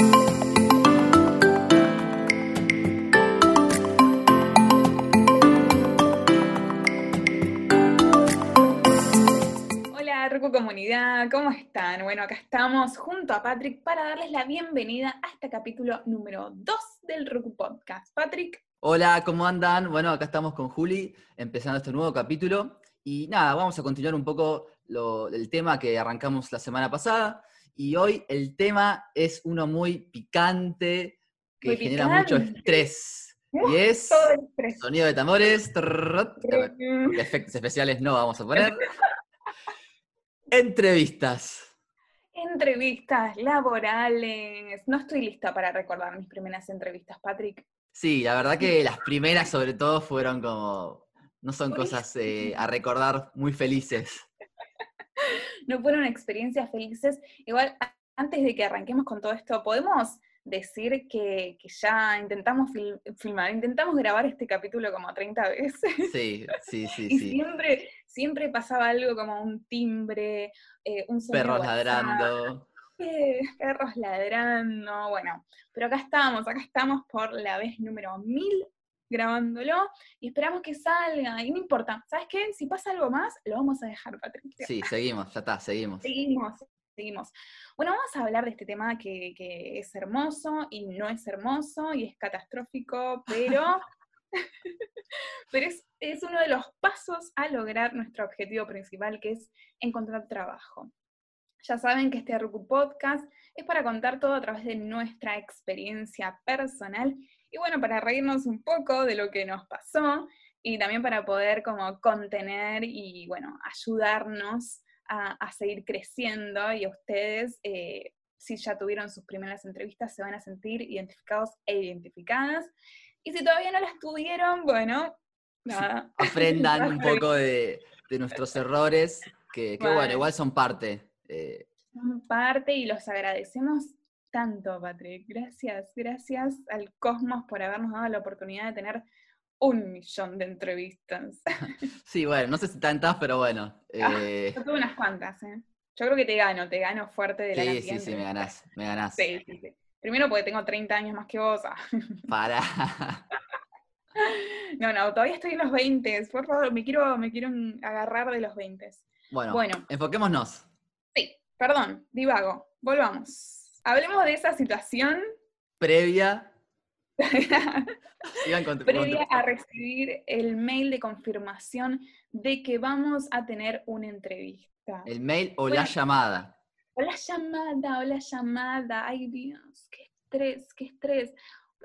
Hola, Comunidad, ¿cómo están? Bueno, acá estamos junto a Patrick para darles la bienvenida a este capítulo número 2 del Ruku Podcast. Patrick. Hola, ¿cómo andan? Bueno, acá estamos con Juli, empezando este nuevo capítulo. Y nada, vamos a continuar un poco el tema que arrancamos la semana pasada. Y hoy el tema es uno muy picante, que Muy genera mucho estrés. Y es estrés. sonido de tambores. Efectos especiales no vamos a poner. Entrevistas. Entrevistas laborales. No estoy lista para recordar mis primeras entrevistas, Patrick. Sí, la verdad que las primeras sobre todo fueron como... No son cosas eh, a recordar muy felices. No fueron experiencias felices. Igual, antes de que arranquemos con todo esto, ¿podemos decir que, que ya intentamos fil- filmar, intentamos grabar este capítulo como 30 veces? Sí, sí, sí, Y sí. siempre, siempre pasaba algo como un timbre, eh, un sonido Perros WhatsApp, ladrando. eh, perros ladrando, bueno, pero acá estamos, acá estamos por la vez número 1000 grabándolo y esperamos que salga, y no importa, ¿sabes qué? Si pasa algo más, lo vamos a dejar, Patricia. Sí, seguimos, ya está, seguimos. Seguimos, seguimos. Bueno, vamos a hablar de este tema que, que es hermoso y no es hermoso y es catastrófico, pero, pero es, es uno de los pasos a lograr nuestro objetivo principal, que es encontrar trabajo. Ya saben que este Ruku Podcast es para contar todo a través de nuestra experiencia personal y bueno, para reírnos un poco de lo que nos pasó y también para poder como contener y bueno, ayudarnos a, a seguir creciendo y a ustedes, eh, si ya tuvieron sus primeras entrevistas, se van a sentir identificados e identificadas. Y si todavía no las tuvieron, bueno, nada. Aprendan un poco de, de nuestros errores, que, bueno, igual son parte. eh, Son parte y los agradecemos tanto, Patrick. Gracias, gracias al cosmos por habernos dado la oportunidad de tener un millón de entrevistas. sí, bueno, no sé si tantas, pero bueno. eh, Yo tuve unas cuantas, ¿eh? Yo creo que te gano, te gano fuerte de la sí, sí, sí, me ganás, me ganás. Sí, sí, sí. Primero porque tengo 30 años más que vos. ah. Para. No, no, todavía estoy en los 20. Por favor, me quiero, me quiero agarrar de los 20. Bueno, Bueno. enfoquémonos. Sí, perdón, divago. Volvamos. Hablemos de esa situación Previa. Con, previa con- a recibir el mail de confirmación de que vamos a tener una entrevista. el mail o la llamada. O la llamada, o la llamada. Ay, Dios, qué estrés, qué estrés.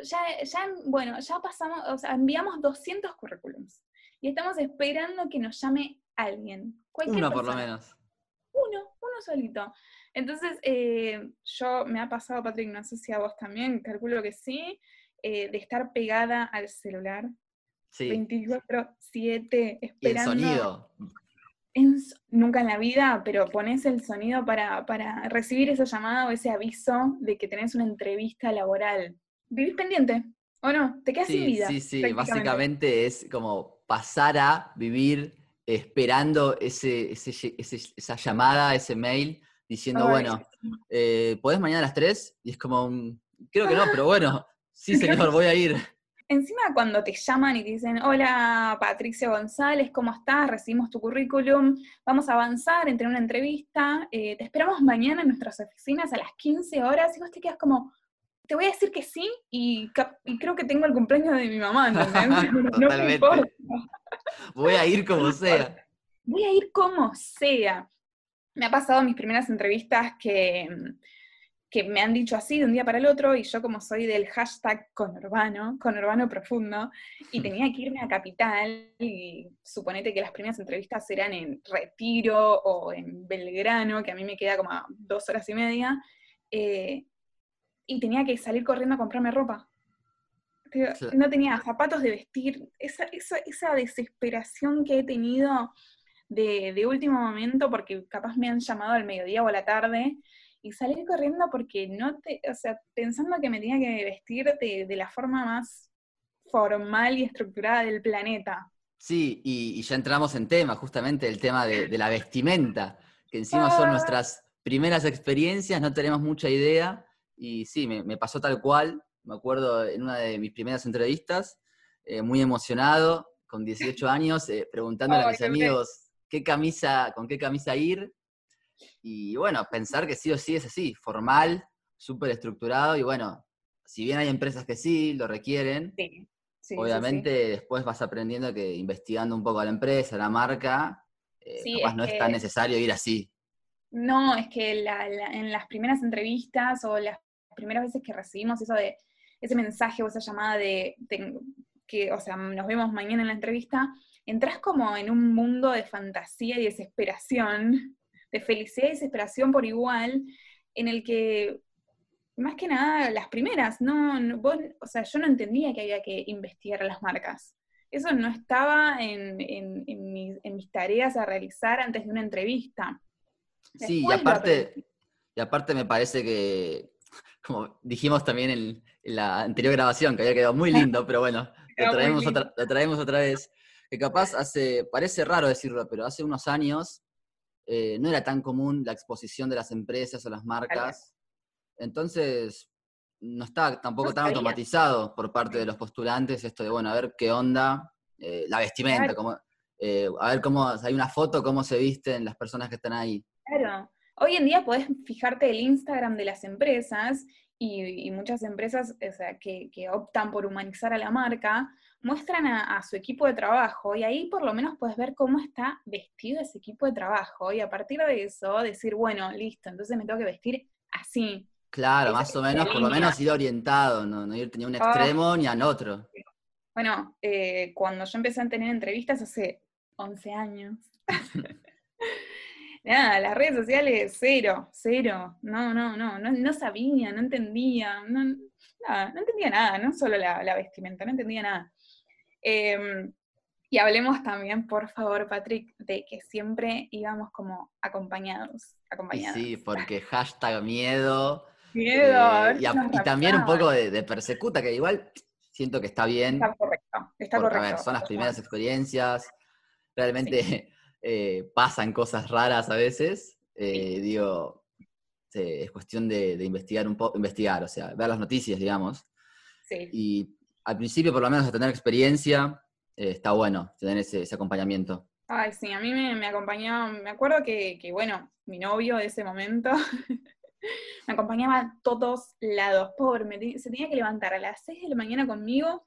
Ya, ya, bueno, ya pasamos, o sea, enviamos 200 currículums y estamos esperando que nos llame alguien. Cualquier Uno por lo menos. Uno, uno solito. Entonces, eh, yo me ha pasado, Patrick, no sé si a vos también, calculo que sí, eh, de estar pegada al celular Sí. 24-7 Y el esperando. sonido. en nunca en la vida, pero pones el sonido para, para recibir esa llamada o ese aviso de que tenés una entrevista laboral. ¿Vivís pendiente? ¿O no? ¿Te quedas sin vida? sí, sí. Básicamente es como pasar a vivir esperando ese, ese- ese- esa llamada, ese mail, diciendo, Ay, bueno, eh, ¿podés mañana a las 3? Y es como, creo que no, pero bueno, sí, señor, voy a ir. Encima cuando te llaman y te dicen, hola Patricia González, ¿cómo estás? Recibimos tu currículum, vamos a avanzar en tener una entrevista, eh, te esperamos mañana en nuestras oficinas a las 15 horas y vos te quedas como, te voy a decir que sí y, creo que tengo el cumpleaños de mi mamá, ¿entendés? No me importa. Voy a ir como sea. voy a ir como sea. Me ha pasado en mis primeras entrevistas que, que me han dicho así de un día para el otro, y yo como soy del hashtag conurbano, conurbano profundo, y tenía que irme a Capital, y suponete que las primeras entrevistas eran en Retiro o en Belgrano, que a mí me queda como a dos horas y media, eh, y tenía que salir corriendo a comprarme ropa. No tenía zapatos de vestir, esa, esa, esa desesperación que he tenido de, de último momento, porque capaz me han llamado al mediodía o a la tarde, y salir corriendo porque no te, o sea, pensando que me tenía que vestir de, de la forma más formal y estructurada del planeta. Sí, y, y ya entramos en tema, justamente el tema de, de la vestimenta, que encima son Ah. nuestras primeras experiencias, no tenemos mucha idea, y sí, me, pasó tal cual. Me acuerdo en una de mis primeras entrevistas, eh, muy emocionado, con 18 años, eh, preguntándole a mis amigos qué camisa, con qué camisa ir. Y bueno, pensar que sí o sí es así, formal, súper estructurado. Y bueno, si bien hay empresas que sí lo requieren, obviamente después vas aprendiendo que investigando un poco a la empresa, a la marca, eh, capaz no es tan necesario ir así. No, es que en las primeras entrevistas o las primeras veces que recibimos eso de ese mensaje o esa llamada de, que, o sea, nos vemos mañana en la entrevista, entras como en un mundo de fantasía y desesperación, de felicidad y desesperación por igual, en el que, más que nada, las primeras, no, o sea, yo no entendía que había que investigar las marcas. Eso no estaba en, en mis tareas a realizar antes de una entrevista. Sí, y aparte, y aparte me parece que, como dijimos también en, la anterior grabación, que había quedado muy lindo, pero bueno, lo traemos, otra, lo traemos otra vez, que capaz hace, parece raro decirlo, pero hace unos años eh, no era tan común la exposición de las empresas o las marcas. Entonces, no está tampoco tan automatizado por parte de los postulantes esto de, bueno, a ver qué onda, eh, la vestimenta, como, eh, a ver cómo, hay una foto, cómo se visten las personas que están ahí. Claro. Hoy en día podés fijarte el Instagram de las empresas y, muchas empresas que, optan por humanizar a la marca muestran a, su equipo de trabajo y ahí por lo menos puedes ver cómo está vestido ese equipo de trabajo y a partir de eso decir, bueno, listo, entonces me tengo que vestir así. Claro, más o menos, por lo menos ir orientado, no, no ir ni a un ah. extremo ni al otro. Bueno, eh, cuando yo empecé a tener entrevistas hace 11 años, nada, las redes sociales, cero, cero. No, no, no, no, sabía, no entendía, no, no entendía nada, no solo la, vestimenta, no entendía nada. Em, y hablemos también, por favor, Patrick, de que siempre íbamos como acompañados. acompañados. Sí, porque hashtag miedo. Miedo. Eh, y, también un poco de, persecuta, que igual siento que está bien. Está correcto, está correcto. A ver, son las primeras experiencias. Realmente eh, pasan cosas raras a veces, eh, digo, es cuestión de, investigar un poco, investigar, o sea, ver las noticias, digamos. Y al principio, por lo menos, de tener experiencia, eh, está bueno tener ese, acompañamiento. Ay, sí, a mí me, me acompañaba, me acuerdo que, bueno, mi novio de ese momento me acompañaba a todos lados, pobre, se tenía que levantar a las 6 de la mañana conmigo,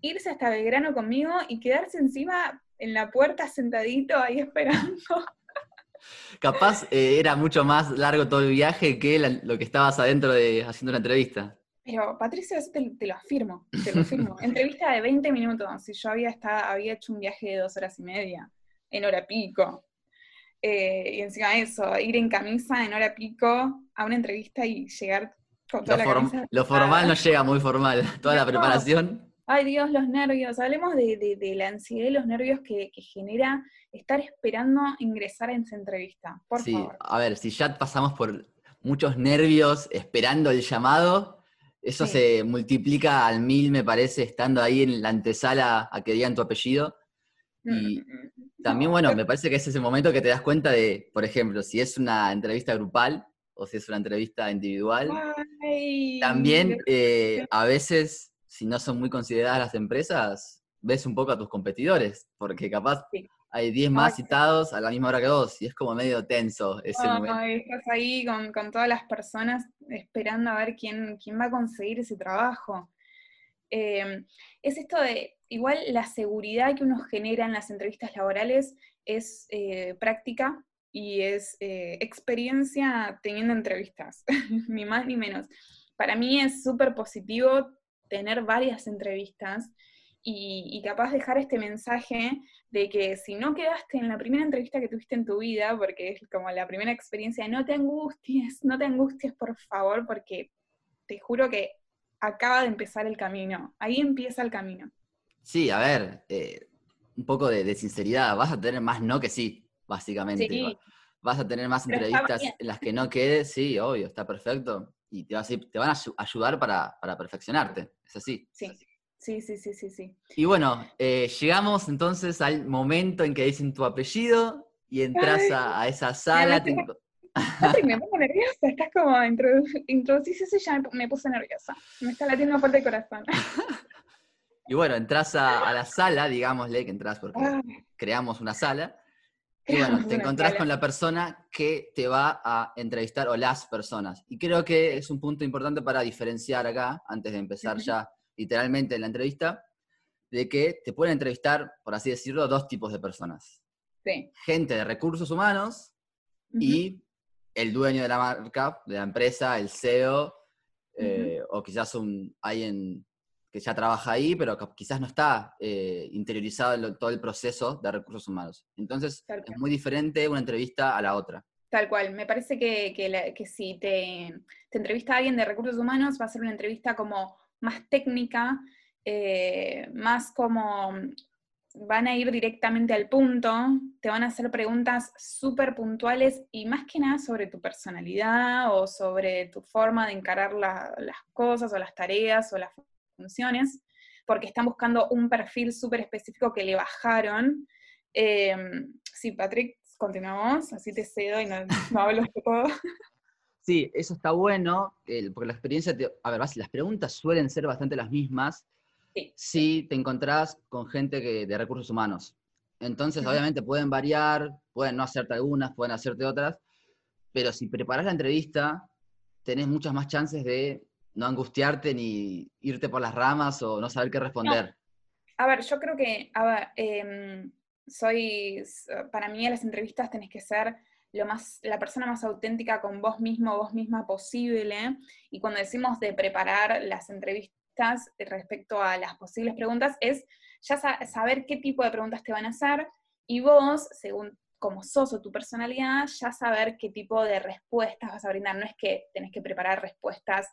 irse hasta Belgrano conmigo y quedarse encima en la puerta sentadito ahí esperando. Capaz eh, era mucho más largo todo el viaje que lo que estabas adentro de haciendo la entrevista. Pero Patricia, te, lo afirmo, te lo afirmo. entrevista de 20 minutos, si yo había, estado, había hecho un viaje de dos horas y media, en hora pico. Eh, y encima de eso, ir en camisa en hora pico a una entrevista y llegar con toda lo la camisa. Lo formal no llega muy formal, toda la preparación. Ay Dios, los nervios. Hablemos de, la ansiedad y los nervios que, genera estar esperando ingresar en esa entrevista. Por sí, a ver, si ya pasamos por muchos nervios esperando el llamado, eso se multiplica al mil, me parece, estando ahí en la antesala a que digan tu apellido. Y mm, también, bueno, me parece que es ese momento que te das cuenta de, por ejemplo, si es una entrevista grupal o si es una entrevista individual. También eh, a veces si no son muy consideradas las empresas, ves un poco a tus competidores, porque capaz hay 10 más citados a la misma hora que vos, y es como medio tenso ese momento. Estás ahí con, todas las personas esperando a ver quién, quién va a conseguir ese trabajo. Em, es esto de, igual la seguridad que uno genera en las entrevistas laborales es eh, práctica y es eh, experiencia teniendo entrevistas, ni más ni menos. Para mí es súper positivo tener varias entrevistas y, capaz dejar este mensaje de que si no quedaste en la primera entrevista que tuviste en tu vida, porque es como la primera experiencia, no te angusties, no te angusties por favor, porque te juro que acaba de empezar el camino, ahí empieza el camino. Sí, a ver, eh, un poco de, sinceridad, vas a tener más no que sí, básicamente. Vas a tener más entrevistas en las que no quedes, sí, obvio, está perfecto y te, te van a ayudar para, perfeccionarte, es así. Sí. Sí, sí, sí, sí, sí. Y bueno, eh, llegamos entonces al momento en que dicen tu apellido y entras a, esa sala, te, me pongo nerviosa, estás como, introducís eso y ya me, puse nerviosa. Me está latiendo fuerte el corazón. Y bueno, entras a, la sala, digámosle que entras porque ah. creamos una sala. Y bueno, te encontrás con la persona que te va a entrevistar o las personas. Y creo que es un punto importante para diferenciar acá, antes de empezar ya literalmente la entrevista, de que te pueden entrevistar, por así decirlo, dos tipos de personas. Gente de recursos humanos y el dueño de la marca, de la empresa, el CEO, eh, o quizás un, alguien que ya trabaja ahí, pero quizás no está eh, interiorizado en todo el proceso de recursos humanos. Entonces, es muy diferente una entrevista a la otra. Tal cual, me parece que, que, si te, te, entrevista a alguien de recursos humanos, va a ser una entrevista como más técnica, eh, más como van a ir directamente al punto, te van a hacer preguntas súper puntuales y más que nada sobre tu personalidad o sobre tu forma de encarar las cosas o las tareas o las funciones, porque están buscando un perfil súper específico que le bajaron. Em, sí, Patrick, continuamos, así te cedo y no, hablo de todo. Sí, eso está bueno, porque la experiencia, a ver, las preguntas suelen ser bastante las mismas, si te encontrás con gente que, de recursos humanos. Entonces, obviamente pueden variar, pueden no hacerte algunas, pueden hacerte otras, pero si preparas la entrevista, tenés muchas más chances de no angustiarte ni irte por las ramas o no saber qué responder. A ver, yo creo que, a ver, em, soy, para mí en las entrevistas tenés que ser lo más, la persona más auténtica con vos mismo, vos misma posible. Y cuando decimos de preparar las entrevistas, respecto a las posibles preguntas es ya saber qué tipo de preguntas te van a hacer y vos, según como sos o tu personalidad, ya saber qué tipo de respuestas vas a brindar. No es que tenés que preparar respuestas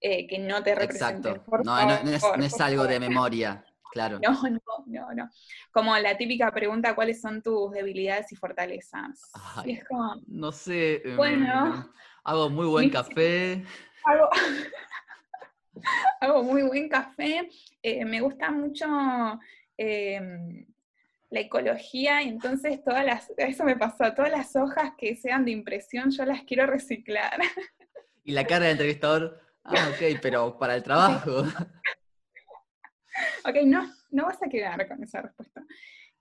eh, que no te representen. Exacto. no, no, es, algo de memoria, claro. No, no, no, no. Como la típica pregunta, ¿cuáles son tus debilidades y fortalezas? es como, no sé. Bueno. hago muy buen café. Hago, hago muy buen café, eh, me gusta mucho em, la ecología y entonces todas las, eso me pasó, todas las hojas que sean de impresión yo las quiero reciclar. Y la cara del entrevistador, ah, ok, pero para el trabajo. ok, no, no vas a quedar con esa respuesta.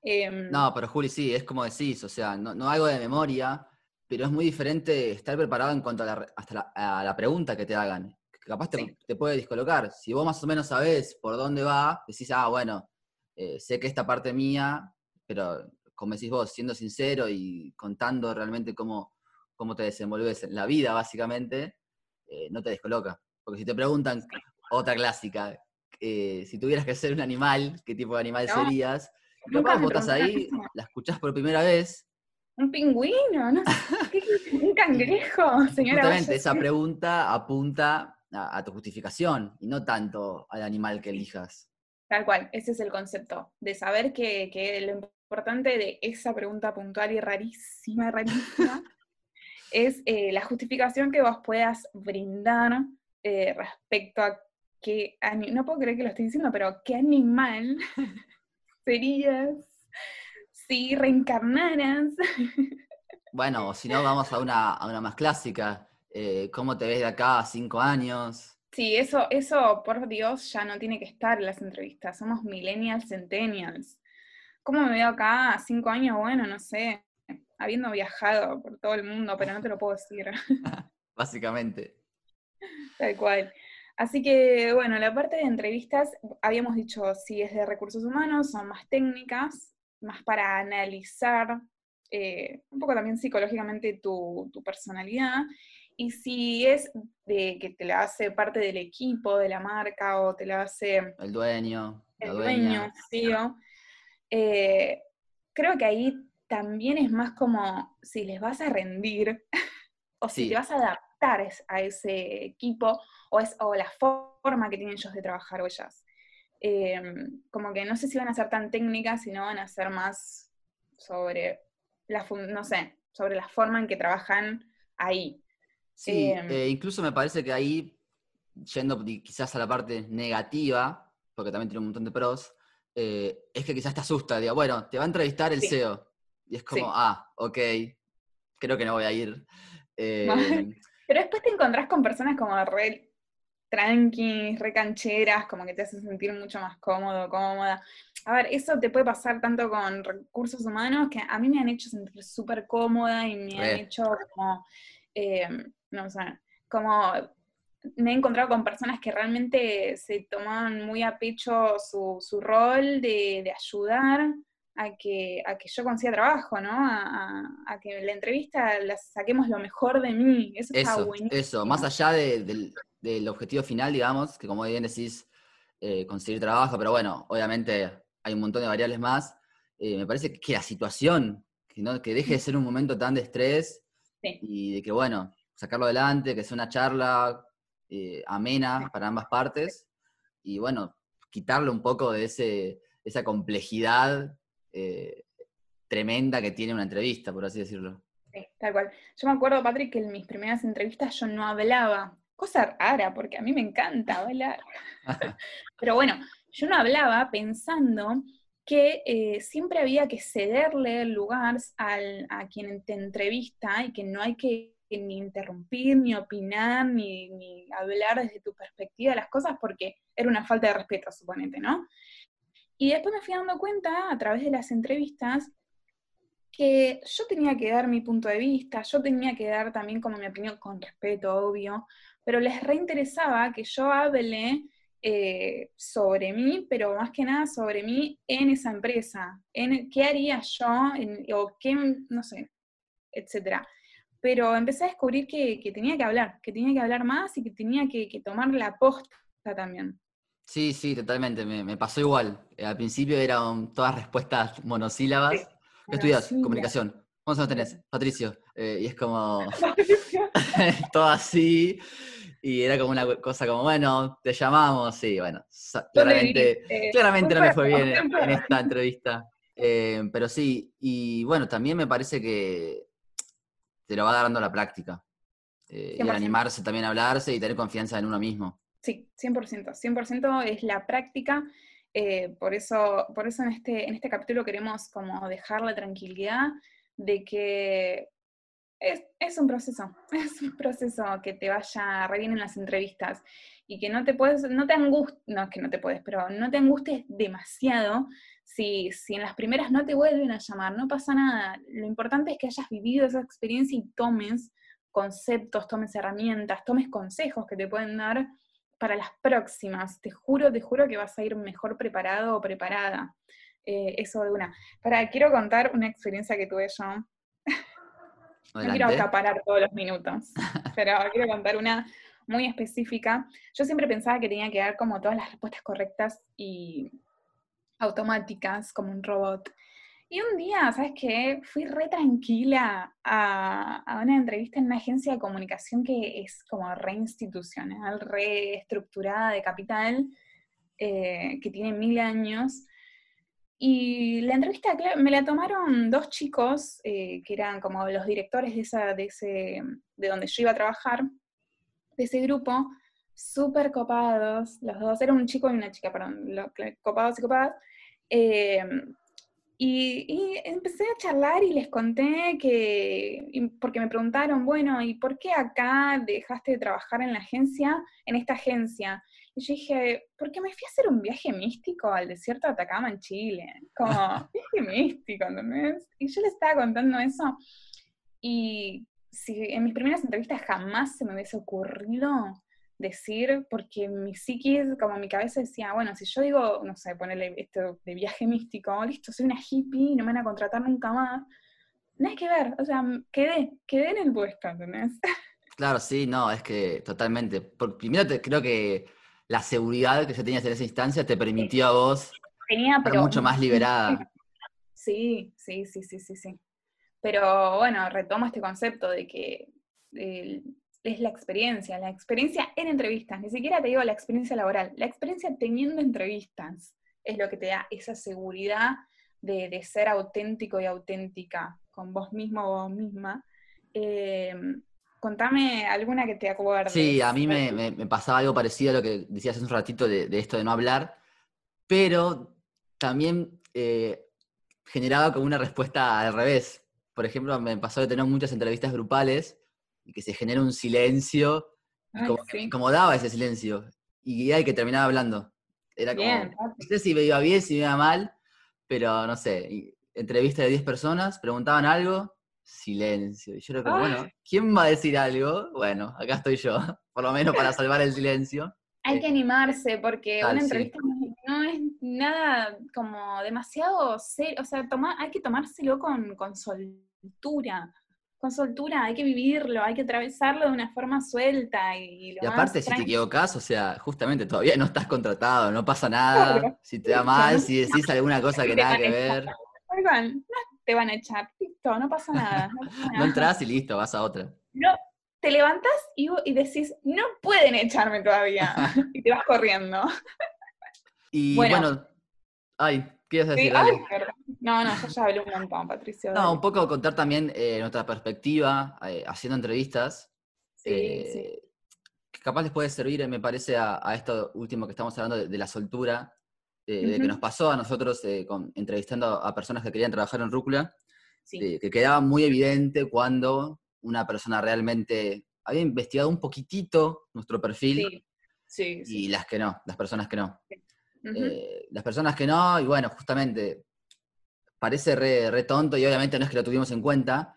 Em, no, pero Juli, sí, es como decís, o sea, no, no algo de memoria, pero es muy diferente estar preparado en cuanto a la, hasta a la pregunta que te hagan capaz te, puede descolocar. Si vos más o menos sabés por dónde va, decís, ah, bueno, eh, sé que esta parte mía, pero como decís vos, siendo sincero y contando realmente cómo, cómo te desenvolves en la vida, básicamente, eh, no te descoloca. Porque si te preguntan, otra clásica, eh, si tuvieras que ser un animal, ¿qué tipo de animal serías? Capaz vos estás ahí, la escuchás por primera vez. Un pingüino, ¿no? un cangrejo, señora. Justamente, esa pregunta apunta a, tu justificación y no tanto al animal que elijas. Tal cual, ese es el concepto, de saber que, lo importante de esa pregunta puntual y rarísima, rarísima, es eh, la justificación que vos puedas brindar eh, respecto a qué, no puedo creer que lo estoy diciendo, pero qué animal serías si reencarnaras. Bueno, si no, vamos a una, a una más clásica. Eh, cómo te ves de acá a cinco años. Sí, eso, eso, por Dios, ya no tiene que estar en las entrevistas. Somos millennials, centennials. ¿Cómo me veo acá a cinco años? Bueno, no sé, habiendo viajado por todo el mundo, pero no te lo puedo decir. Básicamente. Tal cual. Así que, bueno, la parte de entrevistas, habíamos dicho, si es de recursos humanos, son más técnicas, más para analizar eh, un poco también psicológicamente tu, tu personalidad. Y si es de que te la hace parte del equipo, de la marca, o te la hace... El dueño. El dueño, eh, creo que ahí también es más como si les vas a rendir, o si te vas a adaptar a ese equipo, o, es, o la forma que tienen ellos de trabajar o ellas. Em, como que no sé si van a ser tan técnicas, sino van a ser más sobre la, no sé, sobre la forma en que trabajan ahí. Sí, em, eh, incluso me parece que ahí, yendo quizás a la parte negativa, porque también tiene un montón de pros, eh, es que quizás te asusta, diga, bueno, te va a entrevistar el CEO. Y es como, ah, ok, creo que no voy a ir. Pero después te encontrás con personas como re tranquis, re cancheras, como que te hacen sentir mucho más cómodo, cómoda. A ver, eso te puede pasar tanto con recursos humanos que a mí me han hecho sentir súper cómoda y me han hecho como, eh, no sé, como me he encontrado con personas que realmente se tomaban muy a pecho su, su rol de, de ayudar a que, a que yo consiga trabajo, ¿no? A, a- a que en la entrevista la saquemos lo mejor de mí. Eso, está Eso, buenísimo. eso, más allá de- del, del objetivo final, digamos, que como bien decís, eh, conseguir trabajo, pero bueno, obviamente hay un montón de variables más, eh, me parece que la situación, que, no, que deje de ser un momento tan de estrés Sí. y de que, bueno, sacarlo adelante, que sea una charla eh, amena para ambas partes y, bueno, quitarle un poco de ese, esa complejidad eh, tremenda que tiene una entrevista, por así decirlo. Sí, tal cual. Yo me acuerdo, Patrick, que en mis primeras entrevistas yo no hablaba. Cosa rara, porque a mí me encanta hablar. Pero bueno, yo no hablaba pensando que eh, siempre había que cederle el lugar al- a quien te entrevista y que no hay que ni interrumpir, ni opinar, ni, ni hablar desde tu perspectiva de las cosas, porque era una falta de respeto, suponete, ¿no? Y después me fui dando cuenta a través de las entrevistas que yo tenía que dar mi punto de vista, yo tenía que dar también como mi opinión con respeto, obvio, pero les reinteresaba que yo hable eh, sobre mí, pero más que nada sobre mí en esa empresa, en qué haría yo, en- o qué, no sé, etcétera. Pero empecé a descubrir que, que tenía que hablar, que tenía que hablar más y que tenía que, que tomar la posta también. Sí, sí, totalmente. Me, me pasó igual. Eh, al principio eran todas respuestas monosílabas. Sí, ¿Qué estudias? monosílabas. Comunicación. ¿Cuántos años tenés? Patricio. Eh, y es como todo así. Y era como una cosa como, bueno, te llamamos. Sí, bueno. sa- ¿Dónde Claramente? Eh, claramente no me fue bien en, esta entrevista. Eh, pero sí, y bueno, también me parece que te lo va dando la práctica. Eh, y el 100%. animarse también a hablarse y tener confianza en uno mismo. Sí, 100%. 100% es la práctica. eh, por eso, por eso en, este, en este capítulo queremos como dejar la tranquilidad de que es, es un proceso, es un proceso que te vaya re bien en las entrevistas y que no te puedes, no te no es que no te puedes, pero no te demasiado si, si en las primeras no te vuelven a llamar, no pasa nada. Lo importante es que hayas vivido esa experiencia y tomes conceptos, tomes herramientas, tomes consejos que te pueden dar para las próximas. Te juro, te juro que vas a ir mejor preparado o preparada. Eh, eso de una. Para, quiero contar una experiencia que tuve yo. No quiero acaparar todos los minutos, pero quiero contar una muy específica. Yo siempre pensaba que tenía que dar como todas las respuestas correctas y automáticas, como un robot. Y un día, ¿sabes qué? Fui re tranquila a, una entrevista en una agencia de comunicación que es como re institucional, re estructurada de capital, eh, que tiene mil años. Y la entrevista me la tomaron dos chicos, eh, que eran como los directores de, esa, de, ese, de donde yo iba a trabajar, de ese grupo, súper copados, los dos, era un chico y una chica, perdón, copados y copadas. eh, y, y empecé a charlar y les conté que, porque me preguntaron, bueno, ¿y por qué acá dejaste de trabajar en la agencia, en esta agencia? Y yo dije, porque me fui a hacer un viaje místico al desierto de Atacama en Chile. Como, viaje místico, ¿entendés? Y yo les estaba contando eso. Y si en mis primeras entrevistas jamás se me hubiese ocurrido decir, porque mi psiquis, como mi cabeza decía, bueno, si yo digo, no sé, ponerle esto de viaje místico, listo, soy una hippie, no me van a contratar nunca más. Nada que ver, o sea, quedé, quedé en el puesto, ¿entendés? Claro, sí, no, es que totalmente. Primero te, creo que la seguridad que ya tenías en esa instancia te permitió a vos Tenía, estar pero mucho más liberada. Sí, sí, sí, sí, sí, sí. Pero bueno, retomo este concepto de que eh, es la experiencia, la experiencia en entrevistas, ni siquiera te digo la experiencia laboral, la experiencia teniendo entrevistas es lo que te da esa seguridad de, de ser auténtico y auténtica con vos mismo o vos misma. Eh, contame alguna que te acuerdes. Sí, a mí me, me- pasaba algo parecido a lo que decías hace un ratito de, de esto de no hablar, pero también eh, generaba como una respuesta al revés. Por ejemplo, me pasó de tener muchas entrevistas grupales y que se genera un silencio, y Ay, como que sí. me incomodaba ese silencio, y hay que terminaba hablando. Era como, Bien, no sé si me iba bien, si me iba mal, pero no sé, entrevista de 10 personas, preguntaban algo, silencio. Y yo era como, Ay. bueno, ¿quién va a decir algo? Bueno, acá estoy yo, por lo menos para salvar el silencio. Hay Eh, que animarse porque tal, una entrevista no es- no es nada como demasiado serio, o sea, toma- hay que tomárselo con, con soltura, con soltura, hay que vivirlo, hay que atravesarlo de una forma suelta y, lo Y más aparte, si te equivocás, o sea, justamente todavía no estás contratado, no pasa nada. Claro. Si te da mal, si decís alguna cosa que nada que ver, cual, no te van a echar, listo, no pasa nada. No, pasa no nada. entras y listo, vas a otra. No, te levantás y, y decís, no pueden echarme todavía, y te vas corriendo. Y Bueno. bueno, ay, ¿qué ibas a Sí, decir? ay, perdón. No, no, yo ya hablé un montón, Patricio. No, un poco contar también eh, nuestra perspectiva eh, haciendo entrevistas. Sí, eh, sí. que capaz les puede servir, eh, me parece, a, a esto último que estamos hablando de, de la soltura, de que nos pasó a nosotros con- entrevistando a personas que querían trabajar en Rúcula, sí. que quedaba muy evidente cuando una persona realmente había investigado un poquitito nuestro perfil Sí, sí, sí. y las que no, las personas que no. Eh, las personas que no, y bueno, justamente parece re, re tonto y obviamente no es que lo tuvimos en cuenta,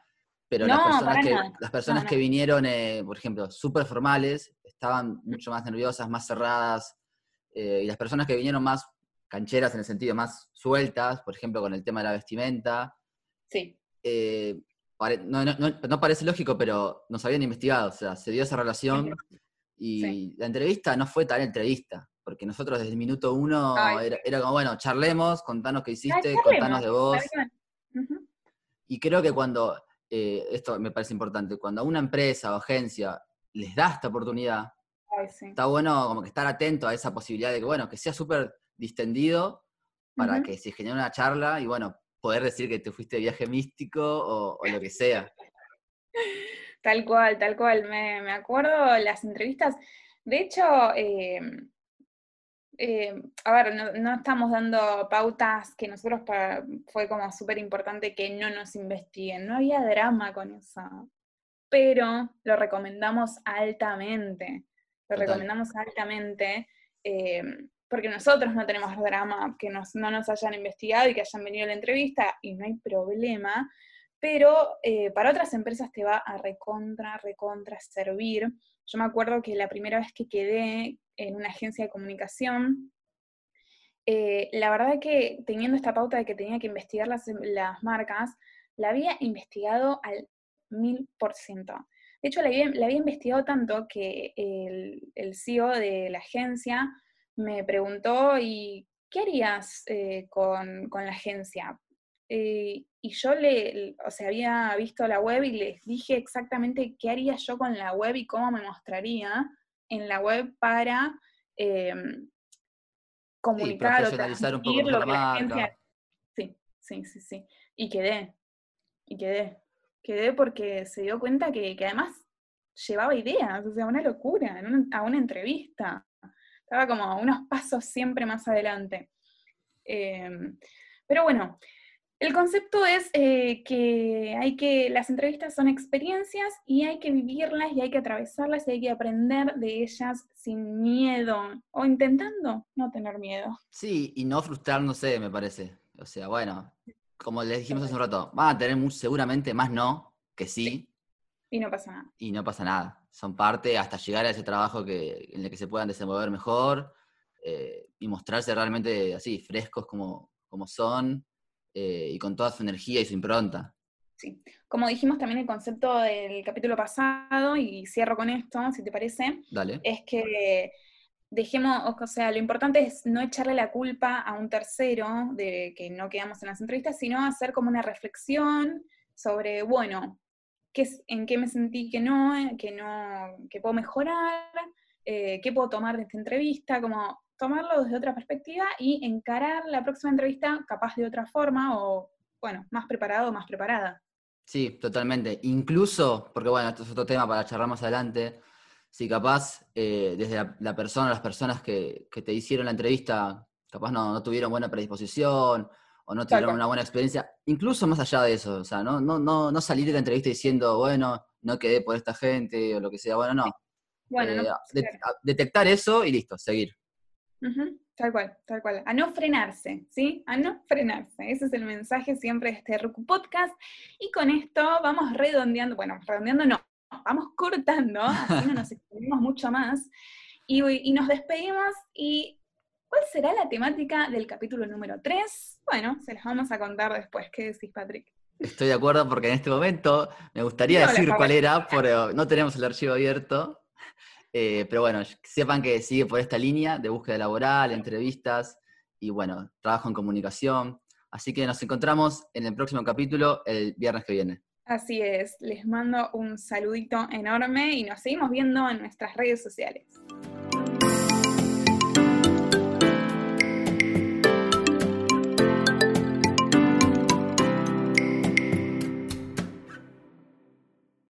pero las personas, que, las personas No, que vinieron, eh, por ejemplo, súper formales, estaban mucho más nerviosas, más cerradas, eh, y las personas que vinieron más cancheras en el sentido más sueltas, por ejemplo, con el tema de la vestimenta, Sí, eh, no, no- no- no parece lógico, pero nos habían investigado, o sea, se dio esa relación y Sí. la entrevista no fue tal entrevista, porque nosotros desde el minuto uno Ay, era, era como, bueno, charlemos, contanos qué hiciste, charlemos, contanos de vos. Y creo que cuando, eh, esto me parece importante, cuando a una empresa o agencia les da esta oportunidad, Ay, sí. está bueno como que estar atento a esa posibilidad de que, bueno, que sea súper distendido para que se genere una charla y, bueno, poder decir que te fuiste de viaje místico o, o lo que sea. Tal cual, tal cual. Me, me acuerdo las entrevistas. De hecho, eh, eh, a ver, no, no estamos dando pautas que nosotros para- fue como súper importante que no nos investiguen. No había drama con eso. Pero lo recomendamos altamente. Lo Total. recomendamos altamente. eh, porque nosotros no tenemos drama que nos, no nos hayan investigado y que hayan venido a la entrevista y no hay problema pero eh, para otras empresas te va a recontra, recontra servir. Yo me acuerdo que la primera vez que quedé en una agencia de comunicación, eh, la verdad que teniendo esta pauta de que tenía que investigar las, marcas, la había investigado al mil por ciento. De hecho, la había, investigado tanto que el, CEO de la agencia me preguntó, ¿y qué harías eh, con la agencia? Eh, y yo le, o sea, había visto la web y les dije exactamente qué haría yo con la web y cómo me mostraría en la web para eh, comunicar o profesionalizar un poco transmitir lo que la marca. agencia... Sí, sí, sí, sí. Y quedé, y quedé. Quedé porque se dio cuenta que, que además llevaba ideas, o sea, una locura, en una- a una entrevista. Estaba como unos pasos siempre más adelante. Em, pero bueno, el concepto es eh, que hay que, las entrevistas son experiencias y hay que vivirlas y hay que atravesarlas y hay que aprender de ellas sin miedo o intentando no tener miedo. Sí, y no frustrándose, me parece. O sea, bueno, como les dijimos hace un rato, van a tener seguramente más no que sí, Y no pasa nada. y no pasa nada. Son parte hasta llegar a ese trabajo que, en el que se puedan desenvolver mejor eh, y mostrarse realmente así, frescos como, como son eh, y con toda su energía y su impronta. Sí. Como dijimos también el concepto del capítulo pasado, y cierro con esto, si te parece, Dale. es que dejemos, o sea, lo importante es no echarle la culpa a un tercero de que no quedamos en las entrevistas, sino hacer como una reflexión sobre, bueno, qué en qué me sentí que no, eh, que no, que puedo mejorar, eh, qué puedo tomar de esta entrevista, como tomarlo desde otra perspectiva y encarar la próxima entrevista capaz de otra forma o, bueno, más preparado o más preparada. Sí, totalmente. Incluso, porque bueno, esto es otro tema para charlar más adelante, si capaz eh, desde la, la persona, las personas que, que te hicieron la entrevista, capaz no, no tuvieron buena predisposición o no tuvieron una buena experiencia, incluso más allá de eso, o sea, no, no, no, no salir de la entrevista diciendo, bueno, no quedé por esta gente o lo que sea. Bueno, no. Bueno, Eh, no, claro. detectar eso y listo, seguir. Tal cual, tal cual. A no frenarse, ¿sí? A no frenarse. Ese es el mensaje siempre de este Roku Podcast. Y con esto vamos redondeando, bueno, redondeando no, vamos cortando, así no nos extendemos mucho más. Y, y nos despedimos. ¿Y cuál será la temática del capítulo número 3? Bueno, se las vamos a contar después. ¿Qué decís, Patrick? Estoy de acuerdo porque en este momento me gustaría No, decir cuál era, pero no tenemos el archivo abierto. Eh, pero bueno, sepan que sigue por esta línea de búsqueda laboral, entrevistas y bueno, trabajo en comunicación. Así que nos encontramos en el próximo capítulo el viernes que viene. Así es, les mando un saludito enorme y nos seguimos viendo en nuestras redes sociales.